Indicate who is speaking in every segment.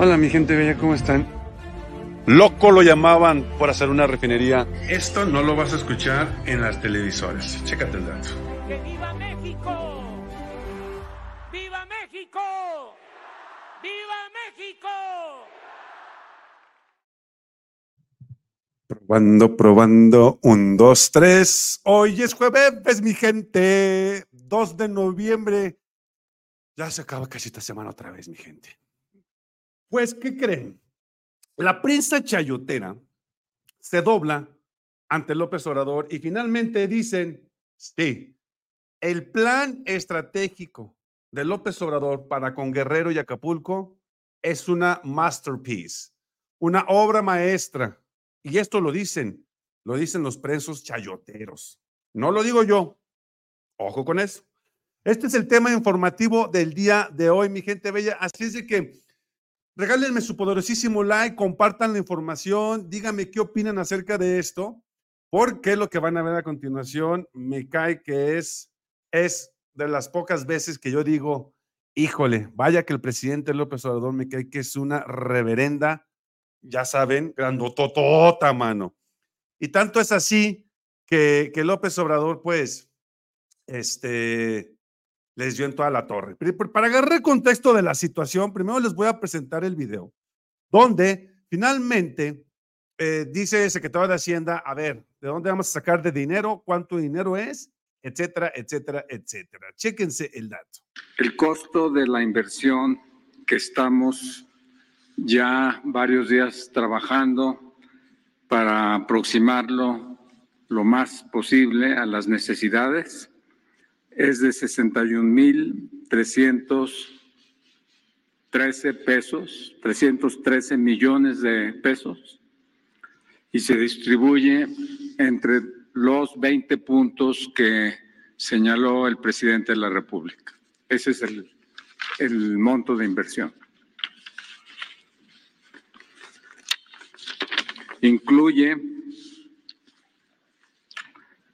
Speaker 1: Hola mi gente bella, ¿cómo están? Loco lo llamaban por hacer una refinería. Esto no lo vas a escuchar en las televisoras. Chécate el dato.
Speaker 2: ¡Que viva México! ¡Viva México! ¡Viva México!
Speaker 1: Probando, probando. Un, dos, tres. Hoy es jueves, mi gente. 2 de noviembre. Ya se acaba casi esta semana otra vez, mi gente. Pues, ¿qué creen? La prensa chayotera se dobla ante López Obrador y finalmente dicen, sí, el plan estratégico de López Obrador para con Guerrero y Acapulco es una masterpiece, una obra maestra. Y esto lo dicen, lo dicen los presos chayoteros. No lo digo yo. Ojo con eso. Este es el tema informativo del día de hoy, mi gente bella. Así es que Regálenme su poderosísimo like, compartan la información, díganme qué opinan acerca de esto, porque lo que van a ver a continuación me cae que es, es de las pocas veces que yo digo, híjole, vaya que el presidente López Obrador me cae que es una reverenda, ya saben, grandototota, mano. Y tanto es así que, que López Obrador, pues, este, les dio en toda la torre. Para agarrar contexto de la situación, primero les voy a presentar el video, donde finalmente eh, dice el secretario de Hacienda, a ver, ¿de dónde vamos a sacar de dinero? ¿Cuánto dinero es? Etcétera, etcétera, etcétera. Chéquense el dato.
Speaker 3: El costo de la inversión que estamos ya varios días trabajando para aproximarlo lo más posible a las necesidades es de 61.313 pesos, 313 millones de pesos, y se distribuye entre los 20 puntos que señaló el presidente de la República. Ese es el, el monto de inversión. Incluye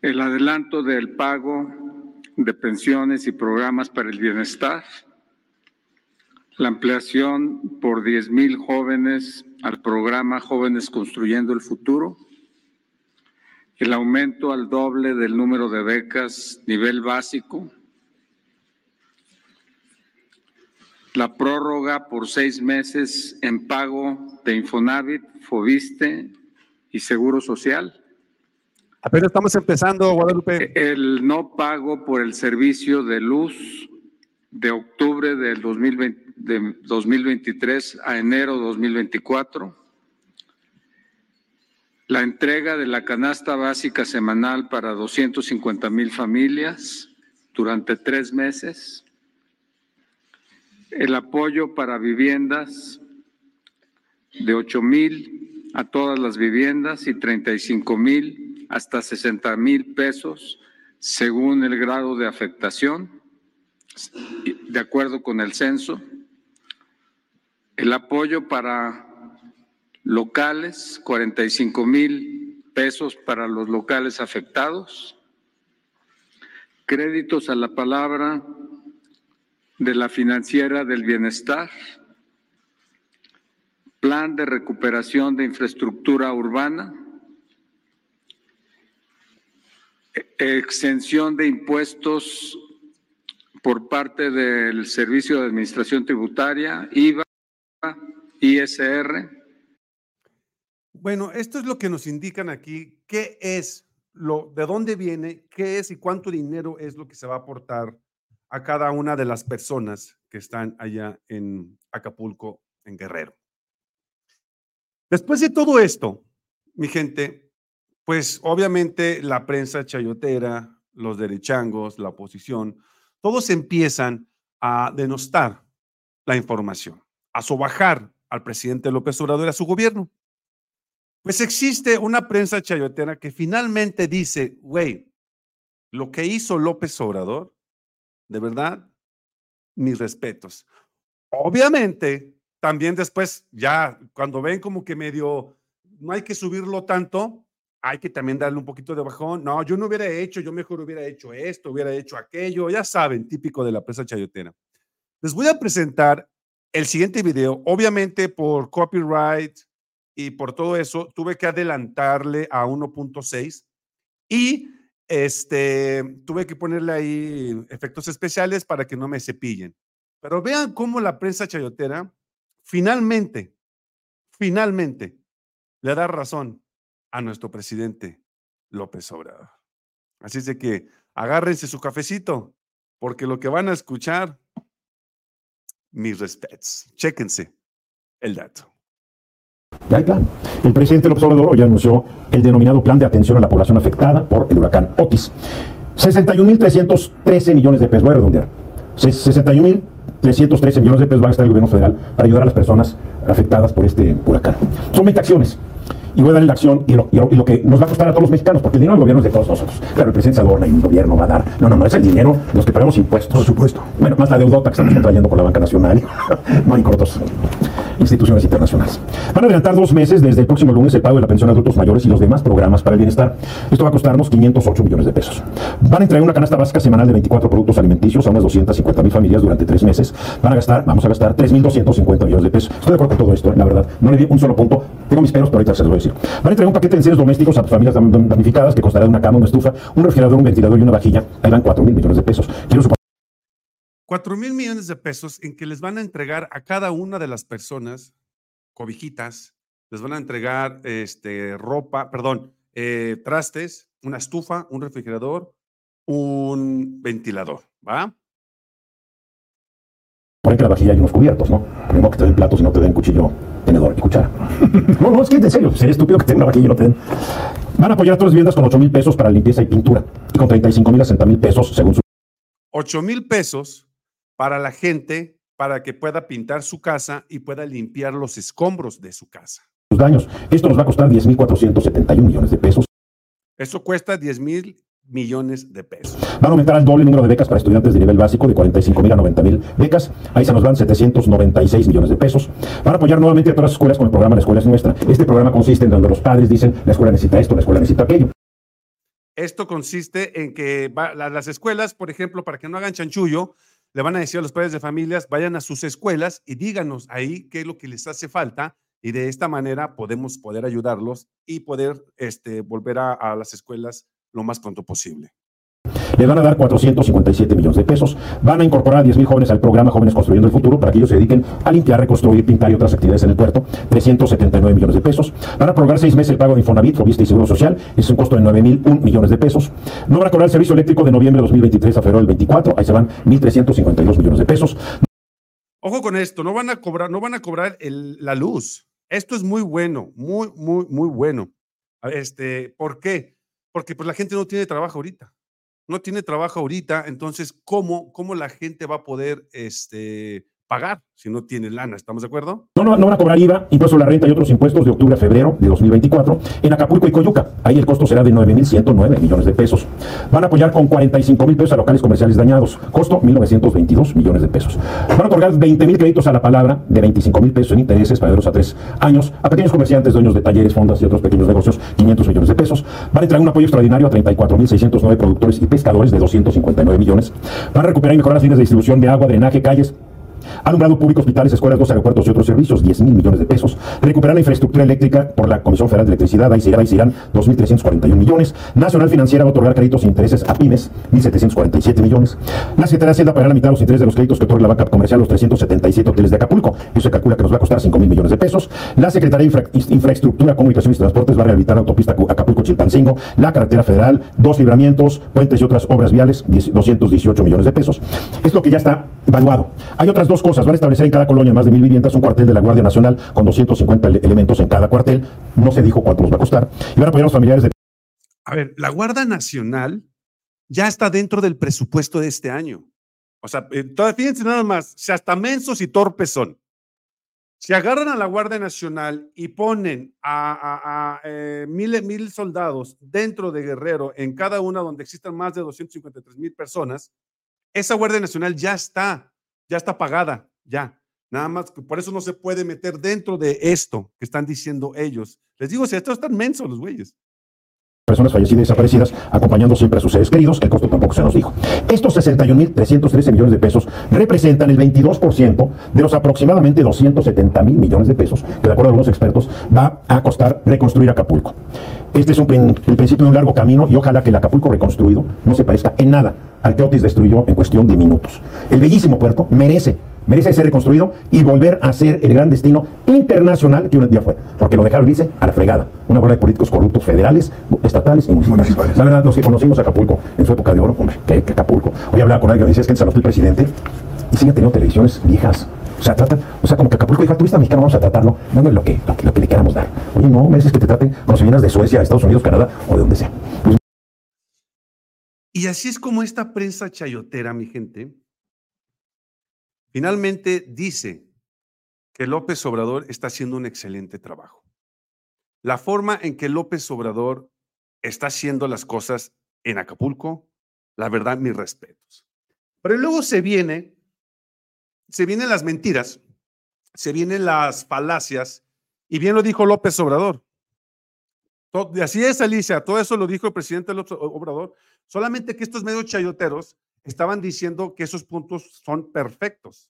Speaker 3: el adelanto del pago de pensiones y programas para el bienestar, la ampliación por 10 mil jóvenes al programa Jóvenes Construyendo el Futuro, el aumento al doble del número de becas nivel básico, la prórroga por seis meses en pago de Infonavit, Fobiste y Seguro Social
Speaker 1: Apenas estamos empezando, Guadalupe.
Speaker 3: El no pago por el servicio de luz de octubre del 2020, de 2023 a enero 2024. La entrega de la canasta básica semanal para 250 mil familias durante tres meses. El apoyo para viviendas de 8 mil a todas las viviendas y 35 mil hasta 60 mil pesos según el grado de afectación, de acuerdo con el censo. El apoyo para locales, 45 mil pesos para los locales afectados. Créditos a la palabra de la financiera del bienestar. Plan de recuperación de infraestructura urbana exención de impuestos por parte del Servicio de Administración Tributaria, IVA, ISR.
Speaker 1: Bueno, esto es lo que nos indican aquí, qué es, lo, de dónde viene, qué es y cuánto dinero es lo que se va a aportar a cada una de las personas que están allá en Acapulco, en Guerrero. Después de todo esto, mi gente, pues obviamente la prensa chayotera, los derechangos, la oposición, todos empiezan a denostar la información, a sobajar al presidente López Obrador y a su gobierno. Pues existe una prensa chayotera que finalmente dice, güey, lo que hizo López Obrador, de verdad, mis respetos. Obviamente, también después, ya cuando ven como que medio, no hay que subirlo tanto, hay que también darle un poquito de bajón. No, yo no hubiera hecho, yo mejor hubiera hecho esto, hubiera hecho aquello, ya saben, típico de la presa chayotera. Les voy a presentar el siguiente video, obviamente por copyright y por todo eso, tuve que adelantarle a 1.6 y este, tuve que ponerle ahí efectos especiales para que no me cepillen. Pero vean cómo la prensa chayotera finalmente, finalmente le da razón a nuestro presidente López Obrador. Así es de que agárrense su cafecito, porque lo que van a escuchar, mis respetos. Chéquense el dato.
Speaker 4: Ya hay plan. El presidente López Obrador ya anunció el denominado Plan de Atención a la Población Afectada por el huracán Otis. 61.313 millones de pesos, voy a redondear. 61.313 millones de pesos va a gastar el gobierno federal para ayudar a las personas afectadas por este huracán. Son 20 acciones y voy a darle la acción y lo, y, lo, que nos va a costar a todos los mexicanos, porque el dinero del gobierno es de todos nosotros. Claro, el presidente se adorna y el gobierno va a dar. No, no, no, es el dinero de los que pagamos impuestos. Por supuesto. Bueno, más la deudota que estamos trayendo por la banca nacional, no hay cortos instituciones internacionales. Van a adelantar dos meses desde el próximo lunes el pago de la pensión a adultos mayores y los demás programas para el bienestar. Esto va a costarnos 508 millones de pesos. Van a entregar una canasta básica semanal de 24 productos alimenticios a unas 250 mil familias durante tres meses. Van a gastar, vamos a gastar 3.250 millones de pesos. Estoy de acuerdo con todo esto, la verdad. No le di un solo punto. Tengo mis peros, pero ahorita se los decir. Van a entregar un paquete de enseres domésticos a familias damnificadas que costará una cama, una estufa, un refrigerador, un ventilador y una vajilla. Ahí van 4 mil millones de pesos. Quiero
Speaker 1: 4 mil millones de pesos en que les van a entregar a cada una de las personas cobijitas, les van a entregar este, ropa, perdón, eh, trastes, una estufa, un refrigerador, un ventilador, ¿va?
Speaker 4: Por que la vajilla hay unos cubiertos, ¿no? No que te den platos y no te den cuchillo, tenedor y cuchara. no, no, es que en serio, sería estúpido que tenga vajilla y no te den. Van a apoyar a todas las viviendas con 8 mil pesos para limpieza y pintura y con 35 mil a 60 mil pesos según su...
Speaker 1: 8 mil pesos para la gente para que pueda pintar su casa y pueda limpiar los escombros de su casa.
Speaker 4: Los daños. Esto nos va a costar 10.471 millones de pesos.
Speaker 1: Eso cuesta 10 mil millones de pesos.
Speaker 4: Van a aumentar al doble el número de becas para estudiantes de nivel básico de 45 mil a 90 mil becas. Ahí se nos van 796 millones de pesos. Van a apoyar nuevamente a todas las escuelas con el programa La Escuela es Nuestra. Este programa consiste en donde los padres dicen la escuela necesita esto, la escuela necesita aquello.
Speaker 1: Esto consiste en que las escuelas, por ejemplo, para que no hagan chanchullo, le van a decir a los padres de familias, vayan a sus escuelas y díganos ahí qué es lo que les hace falta y de esta manera podemos poder ayudarlos y poder este, volver a, a las escuelas lo más pronto posible.
Speaker 4: Le van a dar 457 millones de pesos. Van a incorporar a 10 mil jóvenes al programa Jóvenes Construyendo el Futuro para que ellos se dediquen a limpiar, reconstruir, pintar y otras actividades en el puerto. 379 millones de pesos. Van a prorrogar seis meses el pago de Infonavit, Fobista y Seguro Social. Es un costo de 9 mil millones de pesos. No van a cobrar el servicio eléctrico de noviembre de 2023 a febrero del 24. Ahí se van 1.352 millones de pesos.
Speaker 1: Ojo con esto, no van a cobrar, no van a cobrar la luz. Esto es muy bueno, muy, muy, muy bueno. Este, ¿Por qué? Porque pues, la gente no tiene trabajo ahorita no tiene trabajo ahorita, entonces, ¿cómo, cómo la gente va a poder este, pagar si no tiene lana? ¿Estamos de acuerdo?
Speaker 4: No, no, van a cobrar IVA, impuesto a la renta y otros impuestos de octubre a febrero de 2024 en Acapulco y Coyuca. Ahí el costo será de 9.109 millones de pesos. Van a apoyar con 45 mil pesos a locales comerciales dañados. Costo 1.922 millones de pesos. Van a otorgar 20 mil créditos a la palabra de 25 mil pesos en intereses para a tres años a pequeños comerciantes, dueños de talleres, fondas y otros pequeños negocios, 500 millones de pesos. Van a entregar un apoyo extraordinario a 34.609 productores y pescadores de 259 millones. Van a recuperar y mejorar las líneas de distribución de agua, drenaje, calles, Alumbrado público, hospitales, escuelas, dos aeropuertos y otros servicios, 10 mil millones de pesos. Recuperar la infraestructura eléctrica por la Comisión Federal de Electricidad, ahí se irán, ahí se irán 2.341 millones. Nacional Financiera va a otorgar créditos e intereses a pymes, 1.747 millones. La Secretaría de Hacienda pagará la mitad de los intereses de los créditos que otorga la banca comercial los 377 hoteles de Acapulco. Eso se calcula que nos va a costar 5 mil millones de pesos. La Secretaría de Infraestructura, Comunicaciones y Transportes va a rehabilitar la autopista Acapulco-Chilpancingo, la carretera federal, dos libramientos, puentes y otras obras viales, 218 millones de pesos. Es lo que ya está evaluado. Hay otras dos cosas. Van a establecer en cada colonia más de mil viviendas un cuartel de la Guardia Nacional con 250 elementos en cada cuartel. No se dijo cuánto nos va a costar. Y van a apoyar a los familiares de...
Speaker 1: A ver, la Guardia Nacional ya está dentro del presupuesto de este año. O sea, eh, fíjense nada más, si hasta mensos y torpes son. Si agarran a la Guardia Nacional y ponen a, eh, mil, mil soldados dentro de Guerrero, en cada una donde existan más de 253 mil personas, esa Guardia Nacional ya está ya está pagada, ya. Nada más, por eso no se puede meter dentro de esto que están diciendo ellos. Les digo, si estos están mensos los güeyes.
Speaker 4: personas fallecidas y desaparecidas, acompañando siempre a sus seres queridos. El costo tampoco se nos dijo. Estos 61.313 millones de pesos representan el 22% de los aproximadamente 270 mil millones de pesos que, de acuerdo a algunos expertos, va a costar reconstruir Acapulco. Este es un, el principio de un largo camino y ojalá que el Acapulco reconstruido no se parezca en nada al que Otis destruyó en cuestión de minutos. El bellísimo puerto merece merece ser reconstruido y volver a ser el gran destino internacional que un día fue. Porque lo dejaron, dice, a la fregada. Una bola de políticos corruptos federales, estatales y municipales. La verdad, los que conocimos Acapulco en su época de oro, hombre, ¿qué, Acapulco? Hoy hablaba con alguien que decía, es que en San el presidente y sigue teniendo televisiones viejas. O sea, trata, o sea, como que Acapulco dijo, turista mexicano, vamos a tratarlo, no lo que, lo que, lo que le queramos dar. Oye, no, mereces que te traten como si vienes de Suecia, Estados Unidos, Canadá o de donde sea. Pues,
Speaker 1: y así es como esta prensa chayotera, mi gente, finalmente dice que López Obrador está haciendo un excelente trabajo. La forma en que López Obrador está haciendo las cosas en Acapulco, la verdad, mis respetos. Pero luego se viene, se vienen las mentiras, se vienen las falacias, y bien lo dijo López Obrador. Así es, Alicia, todo eso lo dijo el presidente López Obrador. Solamente que estos medios chayoteros estaban diciendo que esos puntos son perfectos.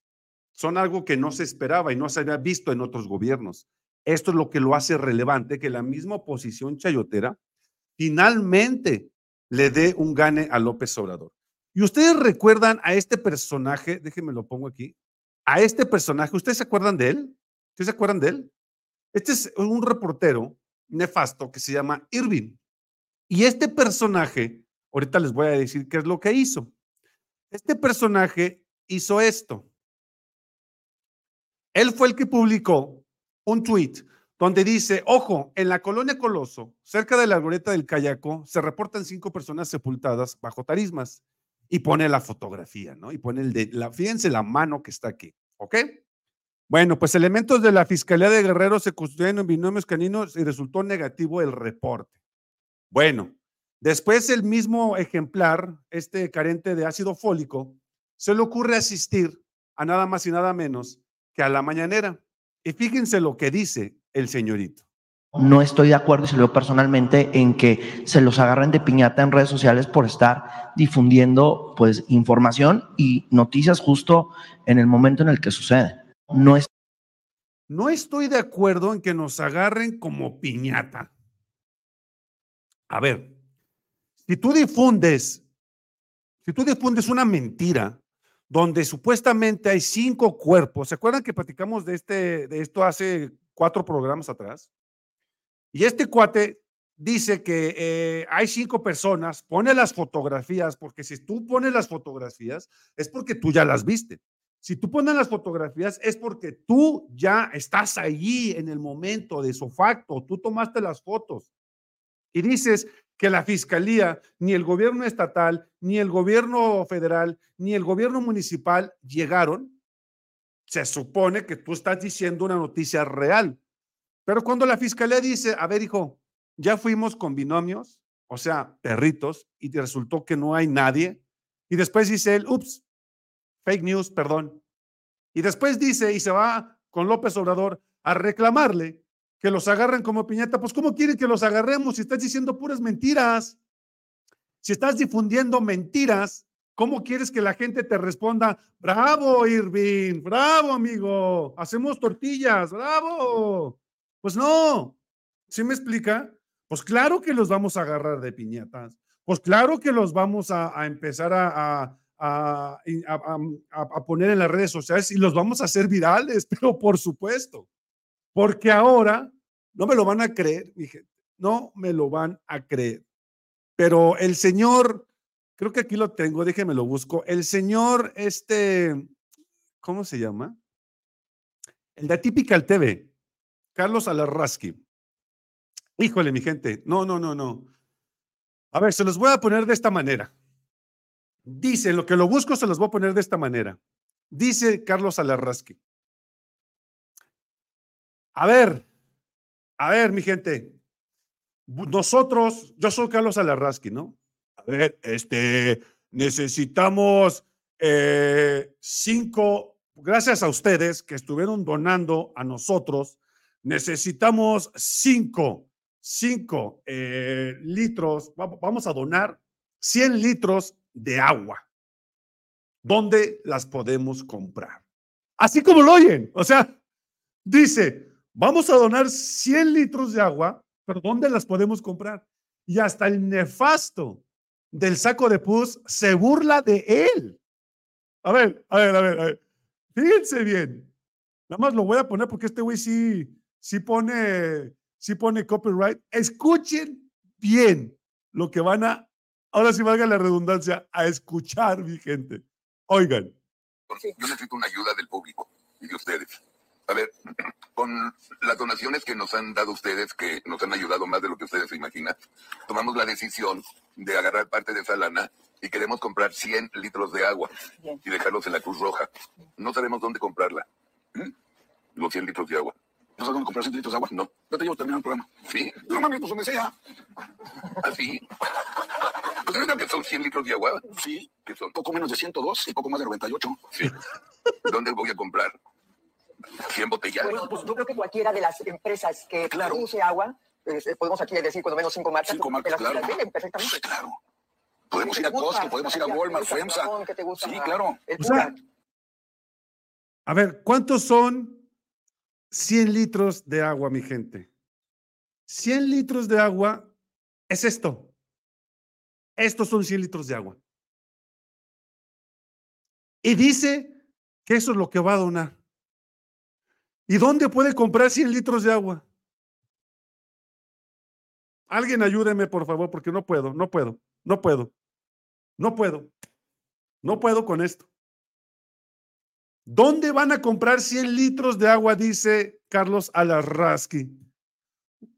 Speaker 1: Son algo que no se esperaba y no se había visto en otros gobiernos. Esto es lo que lo hace relevante, que la misma oposición chayotera finalmente le dé un gane a López Obrador. Y ustedes recuerdan a este personaje, déjenme lo pongo aquí, a este personaje, ¿ustedes se acuerdan de él? ¿Ustedes se acuerdan de él? Este es un reportero nefasto que se llama Irving. Y este personaje Ahorita les voy a decir qué es lo que hizo. Este personaje hizo esto. Él fue el que publicó un tweet donde dice, ojo, en la colonia Coloso, cerca de la goleta del Cayaco, se reportan cinco personas sepultadas bajo tarismas. Y pone la fotografía, ¿no? Y pone el de, la, fíjense la mano que está aquí, ¿ok? Bueno, pues elementos de la Fiscalía de Guerrero se construyeron en binomios caninos y resultó negativo el reporte. Bueno, Después el mismo ejemplar, este carente de ácido fólico, se le ocurre asistir a nada más y nada menos que a la mañanera. Y fíjense lo que dice el señorito.
Speaker 5: No estoy de acuerdo, y se lo personalmente, en que se los agarren de piñata en redes sociales por estar difundiendo pues información y noticias justo en el momento en el que sucede. No, es...
Speaker 1: no estoy de acuerdo en que nos agarren como piñata. A ver, si tú difundes, si tú difundes una mentira donde supuestamente hay cinco cuerpos, ¿se acuerdan que platicamos de, este, de esto hace cuatro programas atrás? Y este cuate dice que eh, hay cinco personas, pone las fotografías, porque si tú pones las fotografías es porque tú ya las viste. Si tú pones las fotografías es porque tú ya estás allí en el momento de su facto, tú tomaste las fotos y dices, que la fiscalía, ni el gobierno estatal, ni el gobierno federal, ni el gobierno municipal llegaron, se supone que tú estás diciendo una noticia real. Pero cuando la fiscalía dice, a ver, hijo, ya fuimos con binomios, o sea, perritos, y resultó que no hay nadie, y después dice él, ups, fake news, perdón. Y después dice, y se va con López Obrador a reclamarle que los agarren como piñata. Pues, ¿cómo quieren que los agarremos si estás diciendo puras mentiras? Si estás difundiendo mentiras, ¿cómo quieres que la gente te responda? Bravo, Irving, bravo, amigo, hacemos tortillas, bravo. Pues no, ¿sí me explica? Pues claro que los vamos a agarrar de piñatas. Pues claro que los vamos a, empezar a, a, a, poner en las redes sociales y los vamos a hacer virales, pero por supuesto, porque ahora no me lo van a creer, mi gente. No me lo van a creer. Pero el señor, creo que aquí lo tengo, déjenme lo busco. El señor, este, ¿cómo se llama? El de Atypical TV, Carlos Alarraski. Híjole, mi gente, no, no, no, no. A ver, se los voy a poner de esta manera. Dice, lo que lo busco se los voy a poner de esta manera. Dice Carlos Alarraski. A ver, a ver, mi gente, nosotros, yo soy Carlos Alarraski, ¿no? A ver, este, necesitamos eh, cinco, gracias a ustedes que estuvieron donando a nosotros, necesitamos cinco, 5 eh, litros, va- vamos a donar 100 litros de agua. ¿Dónde las podemos comprar? Así como lo oyen. O sea, dice, vamos a donar 100 litros de agua, pero ¿dónde las podemos comprar? Y hasta el nefasto del saco de pus se burla de él. A ver, a ver, a ver, a ver. Fíjense bien. Nada más lo voy a poner porque este güey sí, sí pone, sí pone copyright. Escuchen bien lo que van a, ahora sí valga la redundancia, a escuchar, mi gente. Oigan.
Speaker 6: Yo necesito una ayuda del público y de ustedes. A ver, con las donaciones que nos han dado ustedes, que nos han ayudado más de lo que ustedes se imaginan, tomamos la decisión de agarrar parte de esa lana y queremos comprar 100 litros de agua y dejarlos en la Cruz Roja. No sabemos dónde comprarla. ¿Mm? Los 100 litros de agua. ¿No sabes dónde comprar 100 litros de agua? No. No te llevo terminar el programa. Sí. No mames, pues donde sea. ¿Así? ¿Ustedes saben que son 100 litros de agua? Sí. ¿Qué son? Poco menos de 102 y poco más de 98. Sí. ¿Dónde voy a comprar? 100 botellas.
Speaker 7: Bueno, pues yo creo que cualquiera de las empresas que
Speaker 6: Claro.
Speaker 7: produce agua, eh, podemos aquí decir cuando menos cinco marcas,
Speaker 6: Cinco marcas, claro.
Speaker 7: las venden perfectamente.
Speaker 6: Pues claro. Podemos
Speaker 7: ¿Qué
Speaker 6: ir a? Costco, podemos ir a
Speaker 7: ¿Qué te
Speaker 6: Walmart, FEMSA. Sí, claro.
Speaker 1: O sea, a ver, ¿cuántos son 100 litros de agua, mi gente? 100 litros de agua es esto. Estos son 100 litros de agua. Y dice que eso es lo que va a donar. ¿Y dónde puede comprar 100 litros de agua? Alguien ayúdeme, por favor, porque no puedo, no puedo, no puedo, no puedo, no puedo con esto. ¿Dónde van a comprar 100 litros de agua? Dice Carlos Alarrasqui.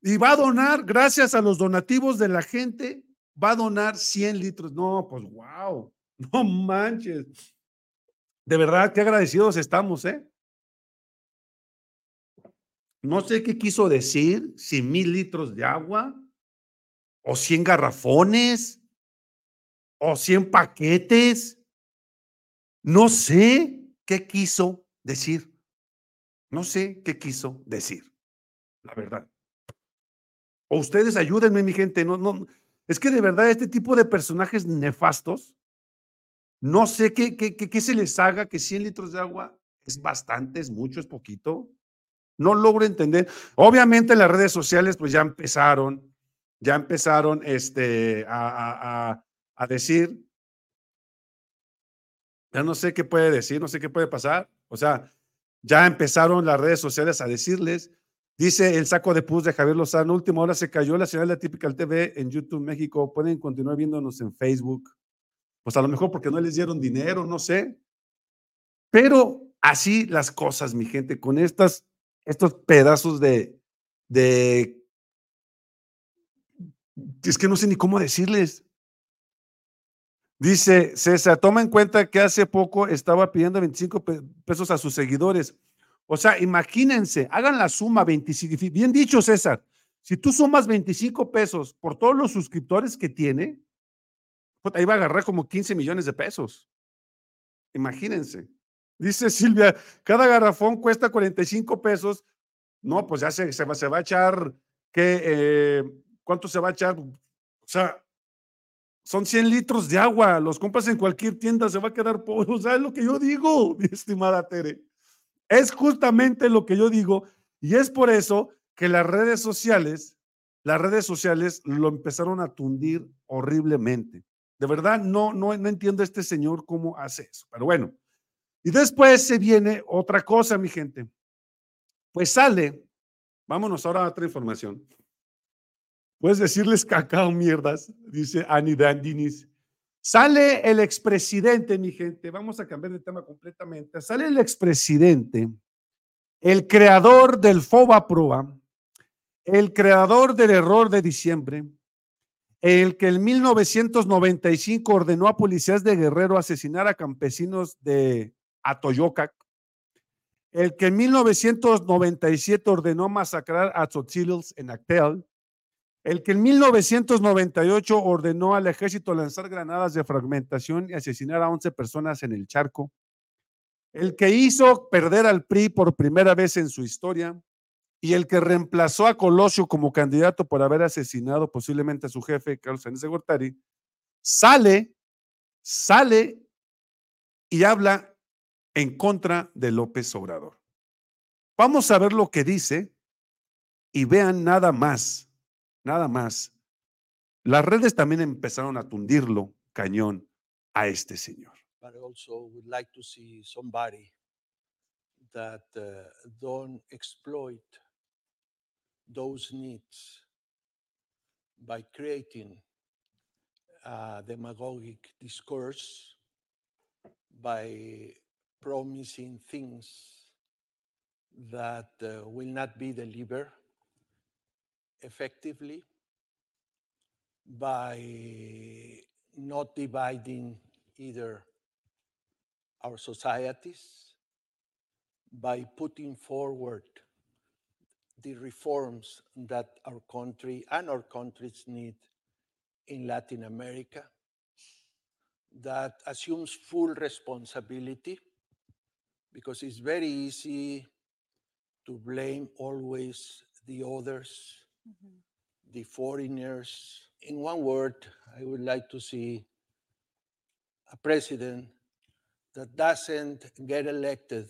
Speaker 1: Y va a donar, gracias a los donativos de la gente, va a donar 100 litros. No, pues wow, no manches. De verdad, qué agradecidos estamos, ¿eh? No sé qué quiso decir, si mil litros de agua, o 100 garrafones, o 100 paquetes. No sé qué quiso decir. No sé qué quiso decir, la verdad. O ustedes ayúdenme, mi gente. No, no, es que de verdad este tipo de personajes nefastos, no sé qué, qué, qué, se les haga que 100 litros de agua es bastante, es mucho, es poquito. No logro entender. Obviamente en las redes sociales pues ya empezaron, ya empezaron este, a, a, a decir, ya no sé qué puede decir, no sé qué puede pasar. O sea, ya empezaron las redes sociales a decirles, dice el saco de pus de Javier Lozano, última hora se cayó la señal de Typical TV en YouTube México, pueden continuar viéndonos en Facebook. Pues a lo mejor porque no les dieron dinero, no sé. Pero así las cosas, mi gente, con estas, estos pedazos de, de, es que no sé ni cómo decirles. Dice César, toma en cuenta que hace poco estaba pidiendo 25 pe- pesos a sus seguidores. O sea, imagínense, hagan la suma 25. Bien dicho, César, si tú sumas 25 pesos por todos los suscriptores que tiene, puta, ahí va a agarrar como 15 millones de pesos. Imagínense. Dice Silvia, cada garrafón cuesta 45 pesos. No, pues ya se, se va, se va a echar, ¿qué? eh, ¿Cuánto se va a echar? O sea, son 100 litros de agua, los compras en cualquier tienda, se va a quedar pobre. O sea, es lo que yo digo, mi estimada Tere. Es justamente lo que yo digo y es por eso que las redes sociales, las redes sociales lo empezaron a tundir horriblemente. De verdad, no, no, no entiendo a este señor cómo hace eso, pero bueno. Y después se viene otra cosa, mi gente. Pues sale, vámonos ahora a otra información. Puedes decirles cacao mierdas, dice Annie Dandinis. Sale el expresidente, mi gente, vamos a cambiar de tema completamente. Sale el expresidente, el creador del FOBA Proa, el creador del error de diciembre, el que en 1995 ordenó a policías de Guerrero asesinar a campesinos de Atoyocac, el que en 1997 ordenó masacrar a Tzotzil's en Actel, el que en 1998 ordenó al ejército lanzar granadas de fragmentación y asesinar a 11 personas en el charco, el que hizo perder al PRI por primera vez en su historia, y el que reemplazó a Colosio como candidato por haber asesinado posiblemente a su jefe, Carlos Sánchez Gortari, sale, sale y habla en contra de López Obrador. Vamos a ver lo que dice y vean nada más, nada más. Las redes también empezaron a tundirlo cañón a este señor.
Speaker 8: but also would like to see somebody that uh, don't exploit those needs by creating a demagogic discourse, by promising things that uh, will not be delivered effectively, by not dividing either our societies by putting forward the reforms that our country and our countries need in Latin America, that assumes full responsibility because it's very easy to blame always the others, the foreigners. In one word, I would like to see a president that doesn't get elected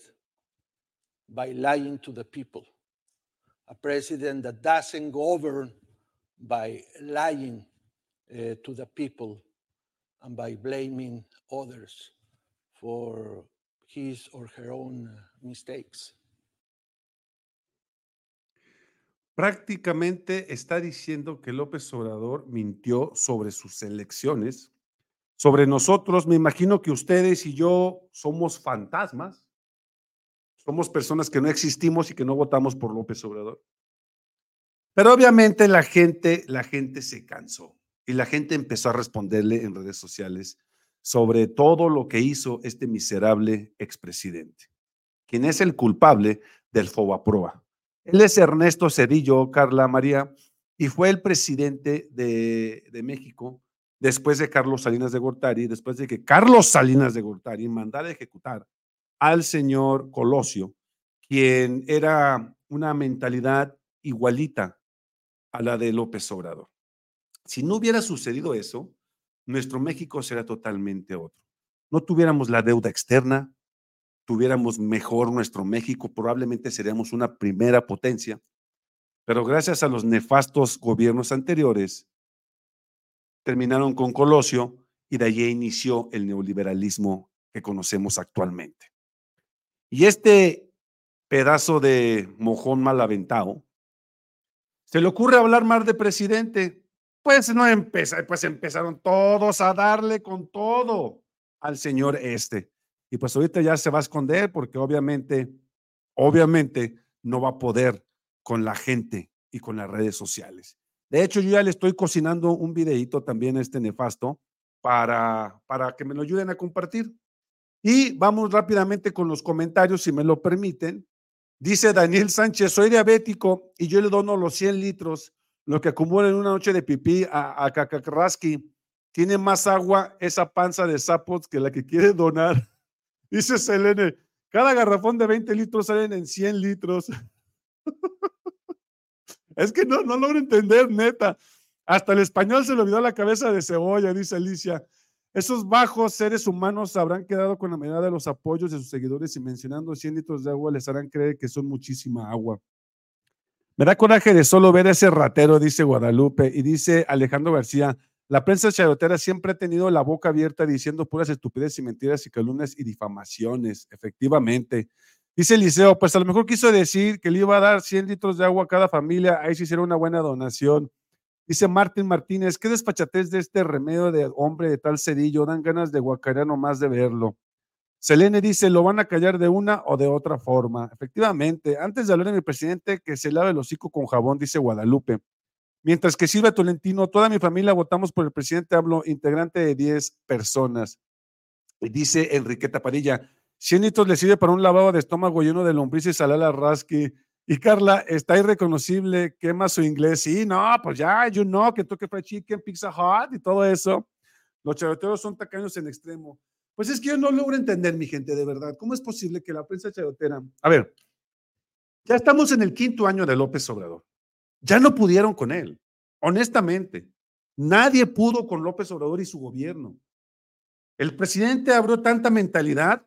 Speaker 8: by lying to the people, a president that doesn't govern by lying uh, to the people and by blaming others for his or her own uh, mistakes.
Speaker 1: Prácticamente está diciendo que López Obrador mintió sobre sus elecciones, sobre nosotros. Me imagino que ustedes y yo somos fantasmas, somos personas que no existimos y que no votamos por López Obrador. Pero obviamente la gente, la gente se cansó y la gente empezó a responderle en redes sociales sobre todo lo que hizo este miserable expresidente, quien es el culpable del Fobaproa. Él es Ernesto Cedillo, Carla María, y fue el presidente de, México después de Carlos Salinas de Gortari, después de que Carlos Salinas de Gortari mandara ejecutar al señor Colosio, quien era una mentalidad igualita a la de López Obrador. Si no hubiera sucedido eso, nuestro México será totalmente otro. No tuviéramos la deuda externa, tuviéramos mejor nuestro México, probablemente seríamos una primera potencia, pero gracias a los nefastos gobiernos anteriores, terminaron con Colosio y de allí inició el neoliberalismo que conocemos actualmente. Y este pedazo de mojón mal aventado, se le ocurre hablar más de presidente, pues no empezó, pues empezaron todos a darle con todo al señor este. Y pues ahorita ya se va a esconder porque obviamente, obviamente no va a poder con la gente y con las redes sociales. De hecho, yo ya le estoy cocinando un videito también a este nefasto para, para que me lo ayuden a compartir. Y vamos rápidamente con los comentarios, si me lo permiten. Dice Daniel Sánchez, soy diabético y yo le dono los 100 litros, lo que acumula en una noche de pipí a, a Cacacarrasqui. Tiene más agua esa panza de sapos que la que quiere donar. Dice Selene, cada garrafón de 20 litros salen en 100 litros. es que no, no logro entender, neta. Hasta el español se le olvidó la cabeza de cebolla, dice Alicia. Esos bajos seres humanos habrán quedado con la medida de los apoyos de sus seguidores y mencionando 100 litros de agua les harán creer que son muchísima agua. Me da coraje de solo ver a ese ratero, dice Guadalupe, y dice Alejandro García, la prensa chayotera siempre ha tenido la boca abierta diciendo puras estupideces y mentiras y calumnias y difamaciones, efectivamente. Dice Eliseo, pues a lo mejor quiso decir que le iba a dar 100 litros de agua a cada familia, ahí sí hiciera una buena donación. Dice Martín Martínez, qué despachatez de este remedio de hombre de tal cedillo, dan ganas de guacarear nomás de verlo. Selene dice, lo van a callar de una o de otra forma. Efectivamente, antes de hablar en el presidente, que se lave el hocico con jabón, dice Guadalupe. Mientras que Silvia Tolentino, toda mi familia votamos por el presidente, hablo integrante de 10 personas. Dice Enriqueta Parilla, 100 litros le sirve para un lavado de estómago lleno de lombrices a la rasqui. Y Carla, está irreconocible, quema su inglés. Sí, no, pues ya, you know, que toque fried chicken, pizza hot y todo eso. Los chayoteros son tacaños en extremo. Pues es que yo no logro entender, mi gente, de verdad. ¿Cómo es posible que la prensa chayotera... A ver, Ya estamos en el quinto año de López Obrador. Ya no pudieron con él, honestamente. Nadie pudo con López Obrador y su gobierno. El presidente abrió tanta mentalidad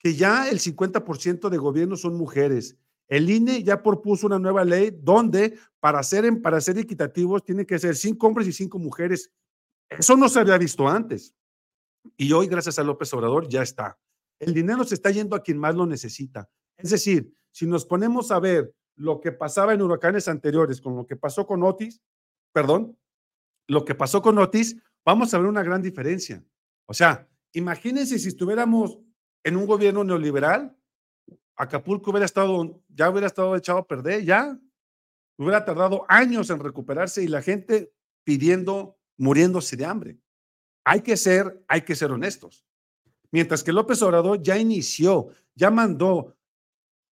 Speaker 1: que ya el 50% de gobierno son mujeres. El INE ya propuso una nueva ley donde para ser, para ser equitativos tiene que ser cinco hombres y cinco mujeres. Eso no se había visto antes. Y hoy, gracias a López Obrador, ya está. El dinero se está yendo a quien más lo necesita. Es decir, si nos ponemos a ver lo que pasaba en huracanes anteriores con lo que pasó con Otis, perdón, lo que pasó con Otis, vamos a ver una gran diferencia. O sea, imagínense si estuviéramos en un gobierno neoliberal, Acapulco hubiera estado, ya hubiera estado echado a perder, ya. Hubiera tardado años en recuperarse y la gente pidiendo, muriéndose de hambre. Hay que ser, hay que ser honestos. Mientras que López Obrador ya inició, ya mandó,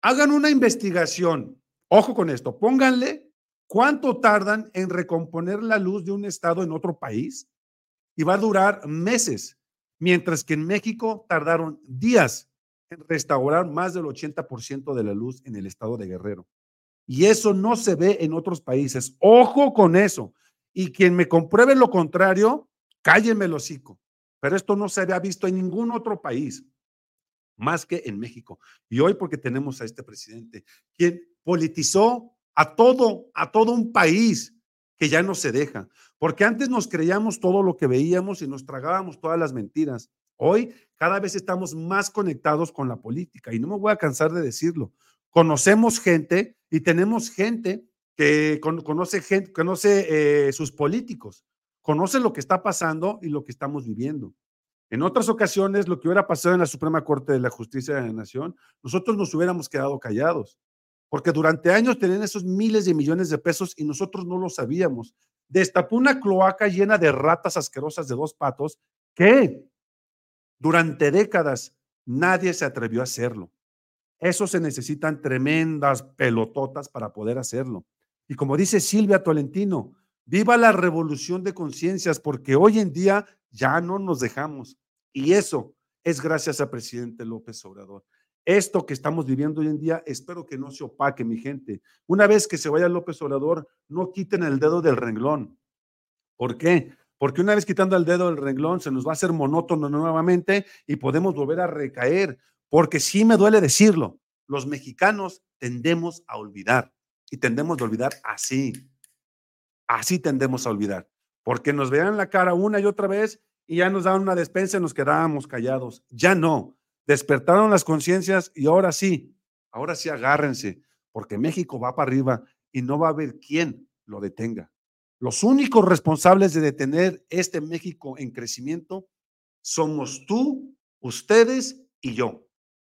Speaker 1: hagan una investigación. Ojo con esto, pónganle cuánto tardan en recomponer la luz de un estado en otro país y va a durar meses, mientras que en México tardaron días en restaurar más del 80% de la luz en el estado de Guerrero. Y eso no se ve en otros países. Ojo con eso. Y quien me compruebe lo contrario, cállenme el hocico. Pero esto no se había visto en ningún otro país, más que en México. Y hoy porque tenemos a este presidente, quien politizó a todo, a todo un país que ya no se deja. Porque antes nos creíamos todo lo que veíamos y nos tragábamos todas las mentiras. Hoy cada vez estamos más conectados con la política y no me voy a cansar de decirlo. Conocemos gente y tenemos gente que conoce, gente, conoce eh, sus políticos conoce lo que está pasando y lo que estamos viviendo. En otras ocasiones, lo que hubiera pasado en la Suprema Corte de la Justicia de la Nación, nosotros nos hubiéramos quedado callados, porque durante años tenían esos miles de millones de pesos y nosotros no lo sabíamos. Destapó una cloaca llena de ratas asquerosas de dos patos que durante décadas nadie se atrevió a hacerlo. Eso se necesitan tremendas pelototas para poder hacerlo. Y como dice Silvia Tolentino, Viva la revolución de conciencias, porque hoy en día ya no nos dejamos. Y eso es gracias al presidente López Obrador. Esto que estamos viviendo hoy en día, espero que no se opaque, mi gente. Una vez que se vaya López Obrador, no quiten el dedo del renglón. ¿Por qué? Porque una vez quitando el dedo del renglón, se nos va a hacer monótono nuevamente y podemos volver a recaer. Porque sí me duele decirlo, los mexicanos tendemos a olvidar y tendemos a olvidar así, Así tendemos a olvidar, porque nos vean la cara una y otra vez y ya nos daban una despensa y nos quedábamos callados. Ya no, despertaron las conciencias y ahora sí, ahora sí agárrense, porque México va para arriba y no va a haber quien lo detenga. Los únicos responsables de detener este México en crecimiento somos tú, ustedes y yo.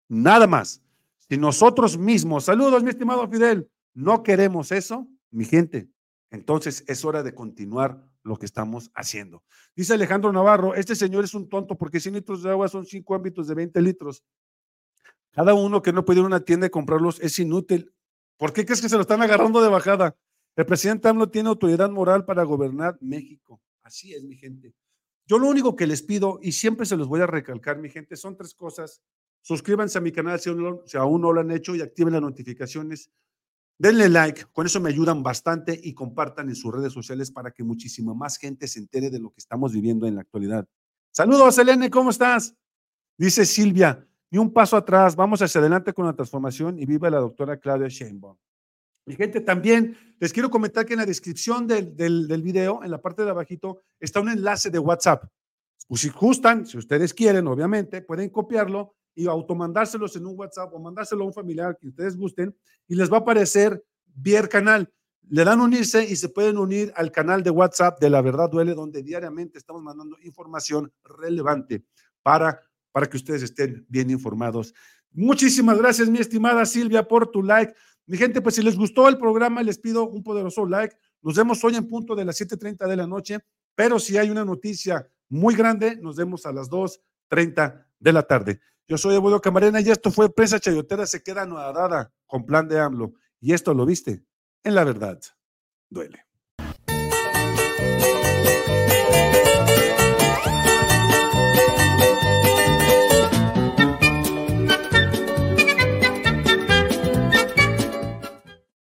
Speaker 1: Nada más. Si nosotros mismos, saludos mi estimado Fidel, no queremos eso, mi gente, entonces es hora de continuar lo que estamos haciendo. Dice Alejandro Navarro, este señor es un tonto porque 100 litros de agua son 5 ámbitos de 20 litros. Cada uno que no puede ir a una tienda y comprarlos es inútil. ¿Por qué crees que se lo están agarrando de bajada? El presidente AMLO tiene autoridad moral para gobernar México. Así es, mi gente. Yo lo único que les pido, y siempre se los voy a recalcar, mi gente, son tres cosas. Suscríbanse a mi canal si aún no lo han hecho y activen las notificaciones. Denle like, con eso me ayudan bastante y compartan en sus redes sociales para que muchísima más gente se entere de lo que estamos viviendo en la actualidad. Saludos, Elene, ¿cómo estás? Dice Silvia, ni un paso atrás, vamos hacia adelante con la transformación y viva la doctora Claudia Sheinbaum. Mi gente, también les quiero comentar que en la descripción del, del, video, en la parte de abajito, está un enlace de WhatsApp. Pues si gustan, si ustedes quieren, obviamente, pueden copiarlo y automandárselos en un WhatsApp o mandárselo a un familiar que ustedes gusten y les va a aparecer vía canal. Le dan unirse y se pueden unir al canal de WhatsApp de La Verdad Duele, donde diariamente estamos mandando información relevante para, para que ustedes estén bien informados. Muchísimas gracias, mi estimada Silvia, por tu like. Mi gente, pues si les gustó el programa, les pido un poderoso like. Nos vemos hoy en punto de las 7.30 de la noche, pero si hay una noticia muy grande, nos vemos a las 2.30 de la tarde. Yo soy Eduardo Camarena y esto fue Prensa Chayotera se queda anodada con plan de AMLO. Y esto lo viste en la verdad. Duele.